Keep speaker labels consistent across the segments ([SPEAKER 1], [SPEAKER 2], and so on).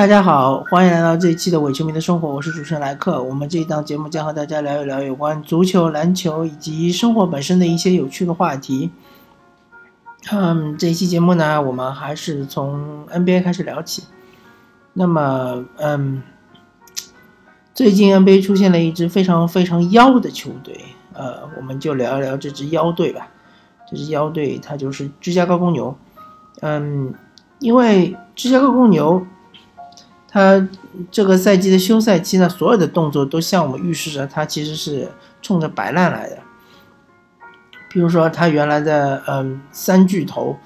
[SPEAKER 1] 大家好，欢迎来到这一期的伪球迷的生活，我是主持人莱克。我们这一档节目将和大家聊一聊有关足球、篮球以及生活本身的一些有趣的话题。嗯，这一期节目呢，我们还是从 NBA 开始聊起。那么，嗯，最近 NBA 出现了一支非常非常妖的球队，呃，我们就聊一聊这支妖队吧。这支妖队它就是芝加哥公牛。嗯，因为芝加哥公牛。他这个赛季的休赛期呢，所有的动作都向我们预示着他其实是冲着摆烂来的。比如说，他原来的嗯三巨头，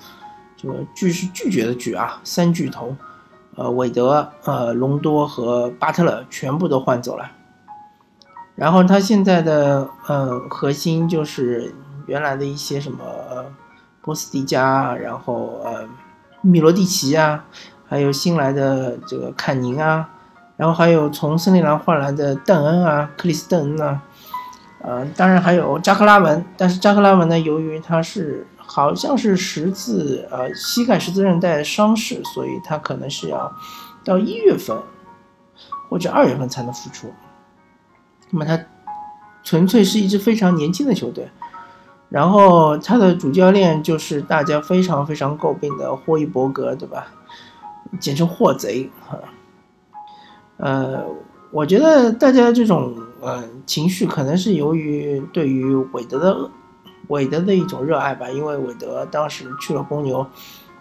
[SPEAKER 1] 这个拒是拒绝的拒啊，三巨头，呃，韦德、呃，隆多和巴特勒全部都换走了。然后他现在的呃核心就是原来的一些什么波斯蒂加，然后呃米罗蒂奇啊。还有新来的这个坎宁啊，然后还有从森林狼换来的邓恩啊，克里斯邓恩啊，呃，当然还有扎克拉文，但是扎克拉文呢，由于他是好像是十字呃膝盖十字韧带伤势，所以他可能是要到一月份或者二月份才能复出。那么他纯粹是一支非常年轻的球队，然后他的主教练就是大家非常非常诟病的霍伊伯格，对吧？简称货贼哈，呃，我觉得大家这种呃情绪可能是由于对于韦德的韦德的一种热爱吧，因为韦德当时去了公牛，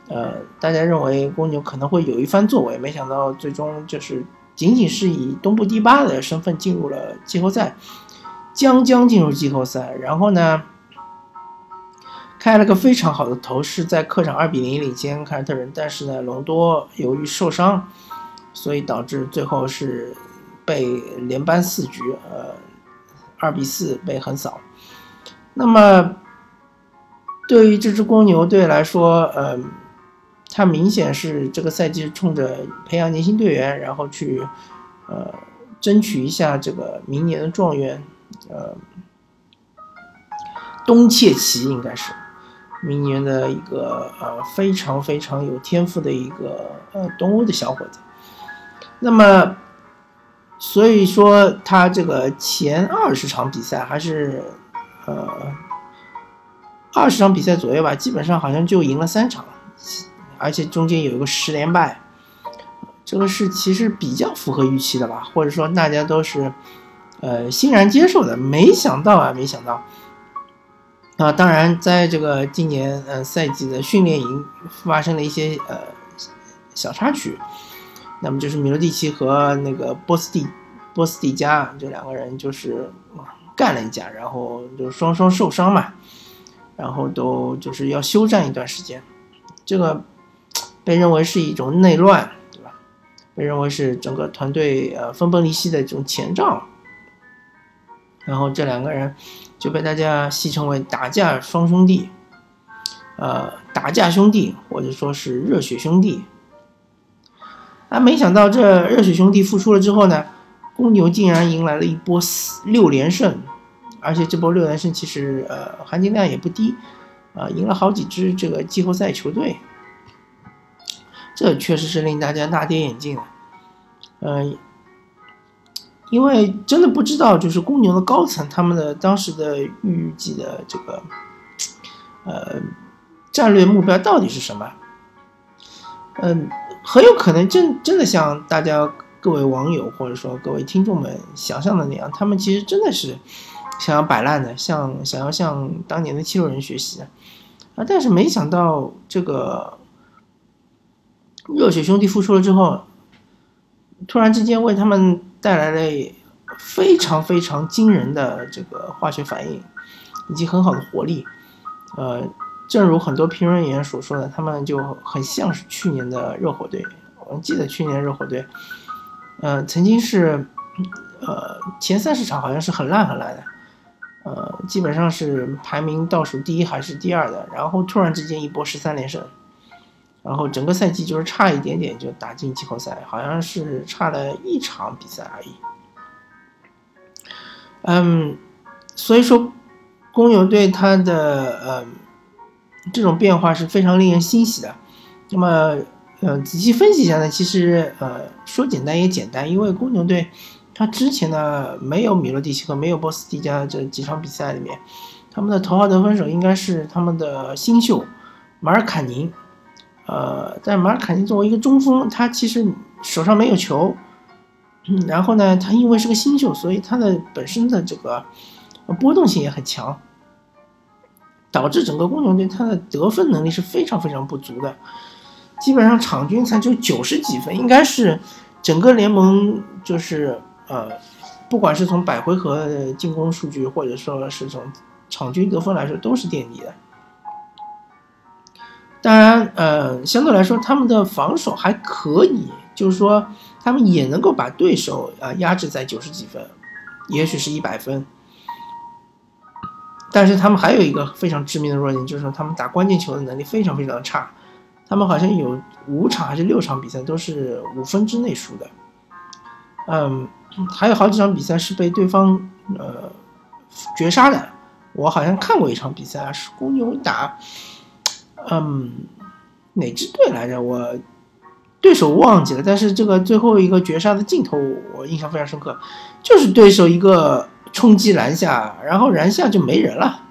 [SPEAKER 1] 呃，大家认为公牛可能会有一番作为，没想到最终就是仅仅是以东部第八的身份进入了季后赛，将将进入季后赛，然后呢？开了个非常好的头，是在客场二比零领先凯尔特人，但是呢，隆多由于受伤，所以导致最后是被连扳四局，呃，二比四被横扫。那么，对于这支公牛队来说，呃，他明显是这个赛季冲着培养年轻队员，然后去呃争取一下这个明年的状元，呃，东契奇应该是。明年的一个呃非常非常有天赋的一个呃东欧的小伙子，那么所以说他这个前二十场比赛还是呃二十场比赛左右吧，基本上好像就赢了三场，而且中间有一个十连败，这个是其实比较符合预期的吧，或者说大家都是呃欣然接受的，没想到啊，没想到。啊，当然，在这个今年呃赛季的训练营发生了一些呃小插曲，那么就是米罗蒂奇和那个波斯蒂波斯蒂加这两个人就是干了一架，然后就双双受伤嘛，然后都就是要休战一段时间，这个被认为是一种内乱，对吧？被认为是整个团队呃分崩离析的这种前兆，然后这两个人。就被大家戏称为“打架双兄弟”，呃，打架兄弟或者说是热血兄弟。啊，没想到这热血兄弟复出了之后呢，公牛竟然迎来了一波四六连胜，而且这波六连胜其实呃含金量也不低，啊，赢了好几支这个季后赛球队，这确实是令大家大跌眼镜的，嗯。因为真的不知道，就是公牛的高层他们的当时的预计的这个，呃，战略目标到底是什么？嗯，很有可能真真的像大家各位网友或者说各位听众们想象的那样，他们其实真的是想要摆烂的，像想要向当年的七六人学习啊！但是没想到这个热血兄弟复出了之后，突然之间为他们。带来了非常非常惊人的这个化学反应，以及很好的活力。呃，正如很多评论员所说的，他们就很像是去年的热火队。我记得去年热火队，呃，曾经是呃前三十场好像是很烂很烂的，呃，基本上是排名倒数第一还是第二的。然后突然之间一波十三连胜。然后整个赛季就是差一点点就打进季后赛，好像是差了一场比赛而已。嗯，所以说公牛队他的呃这种变化是非常令人欣喜的。那么呃，仔细分析一下呢，其实呃，说简单也简单，因为公牛队他之前呢没有米洛蒂奇和没有波斯蒂加这几场比赛里面，他们的头号得分手应该是他们的新秀马尔坎宁。呃，但马尔坎宁作为一个中锋，他其实手上没有球，然后呢，他因为是个新秀，所以他的本身的这个波动性也很强，导致整个公牛队他的得分能力是非常非常不足的。基本上场均才就九十几分，应该是整个联盟就是呃，不管是从百回合进攻数据，或者说是从场均得分来说，都是垫底的。当然，呃，相对来说他们的防守还可以，就是说他们也能够把对手啊压制在九十几分，也许是一百分。但是他们还有一个非常致命的弱点，就是他们打关键球的能力非常非常差。他们好像有五场还是六场比赛都是五分之内输的，嗯，还有好几场比赛是被对方呃绝杀的。我好像看过一场比赛是公牛打，嗯，哪支队来着？我对手忘记了，但是这个最后一个绝杀的镜头我印象非常深刻，就是对手一个冲击篮下，然后篮下就没人了。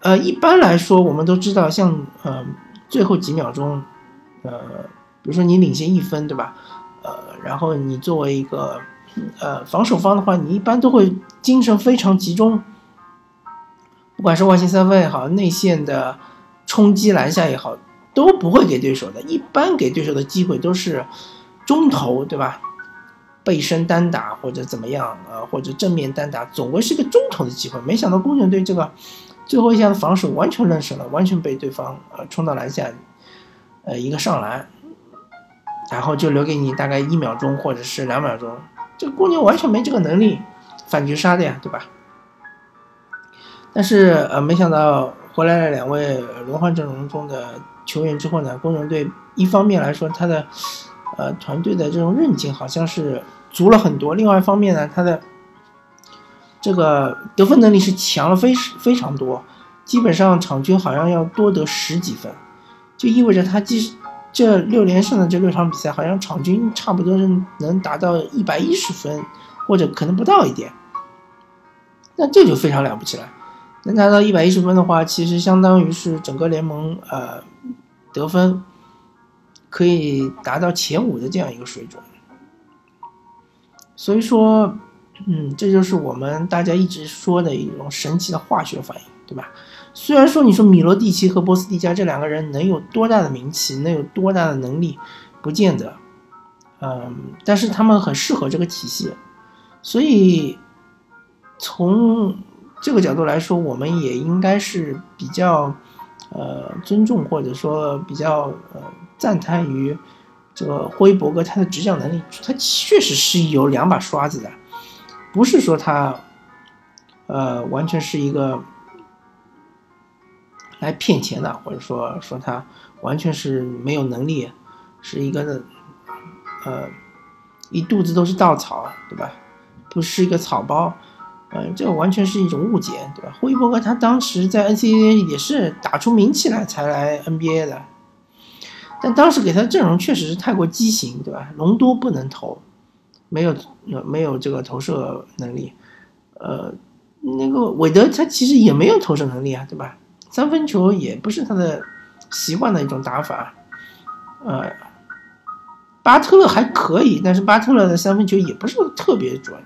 [SPEAKER 1] 呃，一般来说我们都知道，像呃。最后几秒钟，呃，比如说你领先一分，对吧？呃，然后你作为一个呃防守方的话，你一般都会精神非常集中，不管是外线三分也好，内线的冲击篮下也好，都不会给对手的。一般给对手的机会都是中投，对吧？背身单打或者怎么样啊，或者正面单打，总归是个中投的机会。没想到公牛队这个。最后一下的防守完全认识了，完全被对方呃冲到篮下，呃一个上篮，然后就留给你大概一秒钟或者是两秒钟，这个公牛完全没这个能力反绝杀的呀，对吧？但是呃没想到回来了两位轮换阵容中的球员之后呢，公牛队一方面来说他的呃团队的这种韧劲好像是足了很多，另外一方面呢他的。这个得分能力是强了非非常多，基本上场均好像要多得十几分，就意味着他即使这六连胜的这六场比赛，好像场均差不多是能达到一百一十分，或者可能不到一点。那这就非常了不起了，能达到一百一十分的话，其实相当于是整个联盟呃得分可以达到前五的这样一个水准。所以说。嗯，这就是我们大家一直说的一种神奇的化学反应，对吧？虽然说你说米罗蒂奇和波斯蒂加这两个人能有多大的名气，能有多大的能力，不见得。嗯，但是他们很适合这个体系，所以从这个角度来说，我们也应该是比较呃尊重或者说比较呃赞叹于这个霍伊伯格他的执教能力，他确实是有两把刷子的。不是说他，呃，完全是一个来骗钱的，或者说说他完全是没有能力，是一个呃一肚子都是稻草，对吧？不是一个草包，嗯，这个完全是一种误解，对吧？霍伊伯格他当时在 NCAA 也是打出名气来才来 NBA 的，但当时给他的阵容确实是太过畸形，对吧？隆多不能投。没有，没有这个投射能力，呃，那个韦德他其实也没有投射能力啊，对吧？三分球也不是他的习惯的一种打法，呃，巴特勒还可以，但是巴特勒的三分球也不是特别准，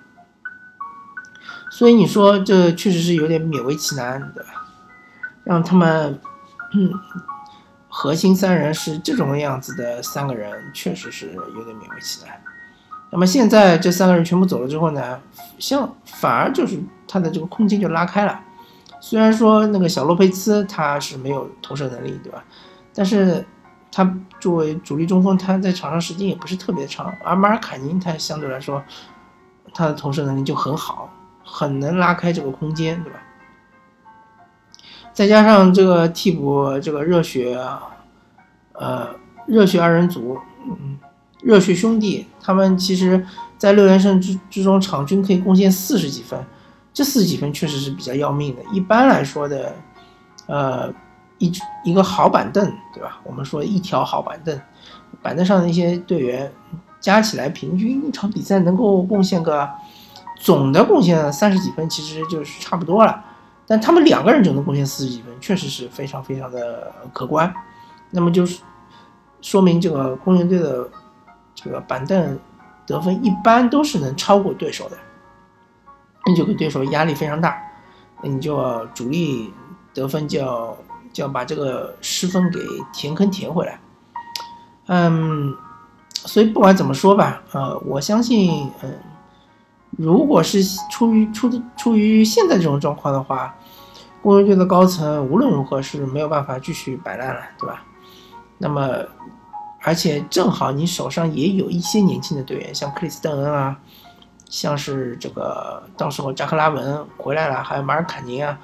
[SPEAKER 1] 所以你说这确实是有点勉为其难，对吧？让他们，嗯，核心三人是这种样子的三个人，确实是有点勉为其难。那么现在这三个人全部走了之后呢，像反而就是他的这个空间就拉开了。虽然说那个小洛佩兹他是没有投射能力，对吧？但是他作为主力中锋，他在场上时间也不是特别长。而马尔卡宁他相对来说，他的投射能力就很好，很能拉开这个空间，对吧？再加上这个替补这个热血，呃，热血二人组，嗯。热血兄弟，他们其实，在六连胜之之中，场均可以贡献四十几分，这四十几分确实是比较要命的。一般来说的，呃，一一个好板凳，对吧？我们说一条好板凳，板凳上的一些队员加起来平均一场比赛能够贡献个总的贡献三十几分，其实就是差不多了。但他们两个人就能贡献四十几分，确实是非常非常的可观。那么就是说明这个公牛队的这个板凳得分一般都是能超过对手的，那就给对手压力非常大，那你就要主力得分就要就要把这个失分给填坑填回来。嗯，所以不管怎么说吧，呃，我相信，嗯，如果是出于出出于现在这种状况的话，公牛队的高层无论如何是没有办法继续摆烂了，对吧？那么，而且正好你手上也有一些年轻的队员，像克里斯邓恩啊，像是这个到时候扎克拉文回来了，还有马尔卡宁啊，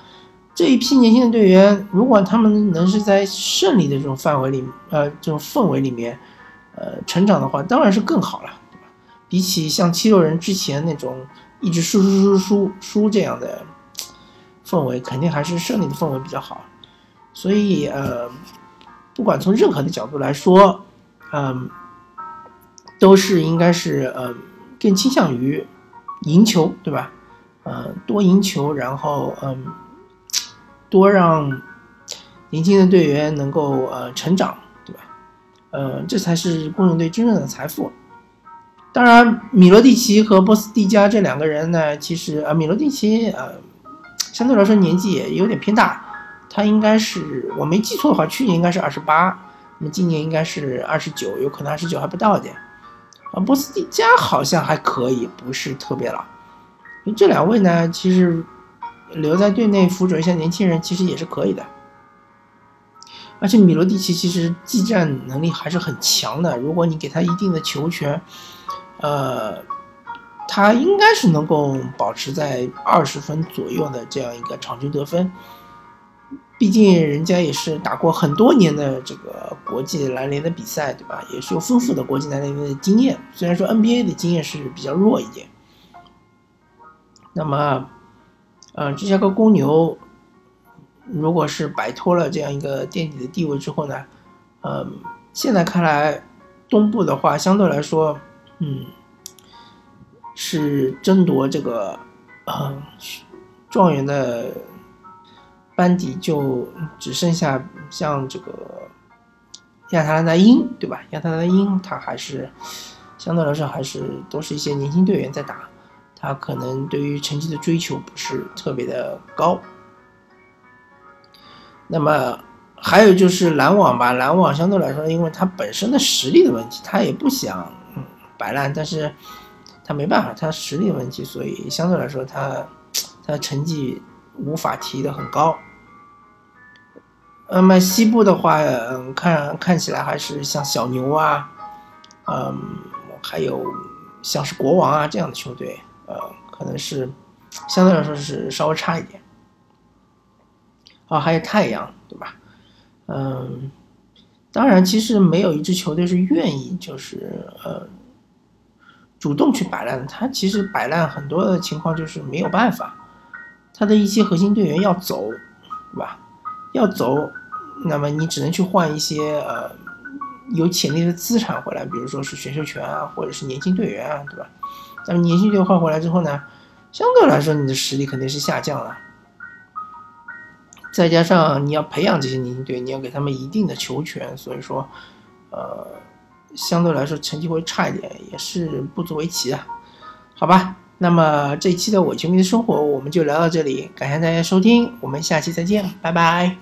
[SPEAKER 1] 这一批年轻的队员，如果他们能是在胜利的这种范围里，呃，这种氛围里面，呃，成长的话，当然是更好了，比起像七六人之前那种一直输输输输输这样的氛围，肯定还是胜利的氛围比较好。所以，呃。不管从任何的角度来说，嗯，都是应该是呃更倾向于赢球，对吧？呃，多赢球，然后嗯，多让年轻的队员能够呃成长，对吧？呃，这才是公牛队真正的财富。当然，米罗蒂奇和波斯蒂加这两个人呢，其实啊，米罗蒂奇呃相对来说年纪也有点偏大。他应该是我没记错的话，去年应该是二十八，那么今年应该是二十九，有可能二十九还不到点。啊，波斯蒂加好像还可以，不是特别老。这两位呢，其实留在队内辅佐一下年轻人，其实也是可以的。而且米罗蒂奇其实技战能力还是很强的，如果你给他一定的球权，呃，他应该是能够保持在二十分左右的这样一个场均得分。毕竟人家也是打过很多年的这个国际篮联的比赛，对吧？也是有丰富的国际篮联的经验。虽然说 NBA 的经验是比较弱一点。那么，呃，芝加哥公牛如果是摆脱了这样一个垫底的地位之后呢，嗯，现在看来，东部的话相对来说，嗯，是争夺这个，嗯，状元的。班底就只剩下像这个亚特兰大鹰，对吧？亚特兰大鹰他还是相对来说还是都是一些年轻队员在打，他可能对于成绩的追求不是特别的高。那么还有就是篮网吧，篮网相对来说，因为他本身的实力的问题，他也不想摆烂，但是他没办法，他实力问题，所以相对来说他他的成绩。无法提的很高。那么西部的话，看看起来还是像小牛啊，嗯，还有像是国王啊这样的球队，呃，可能是相对来说是稍微差一点。啊，还有太阳，对吧？嗯，当然，其实没有一支球队是愿意就是呃主动去摆烂，他其实摆烂很多的情况就是没有办法。他的一些核心队员要走，对吧？要走，那么你只能去换一些呃有潜力的资产回来，比如说是选秀权啊，或者是年轻队员啊，对吧？那么年轻队换回来之后呢，相对来说你的实力肯定是下降了。再加上你要培养这些年轻队，你要给他们一定的球权，所以说，呃，相对来说成绩会差一点，也是不足为奇的。好吧。那么这一期的伪球迷的生活我们就聊到这里，感谢大家收听，我们下期再见，拜拜。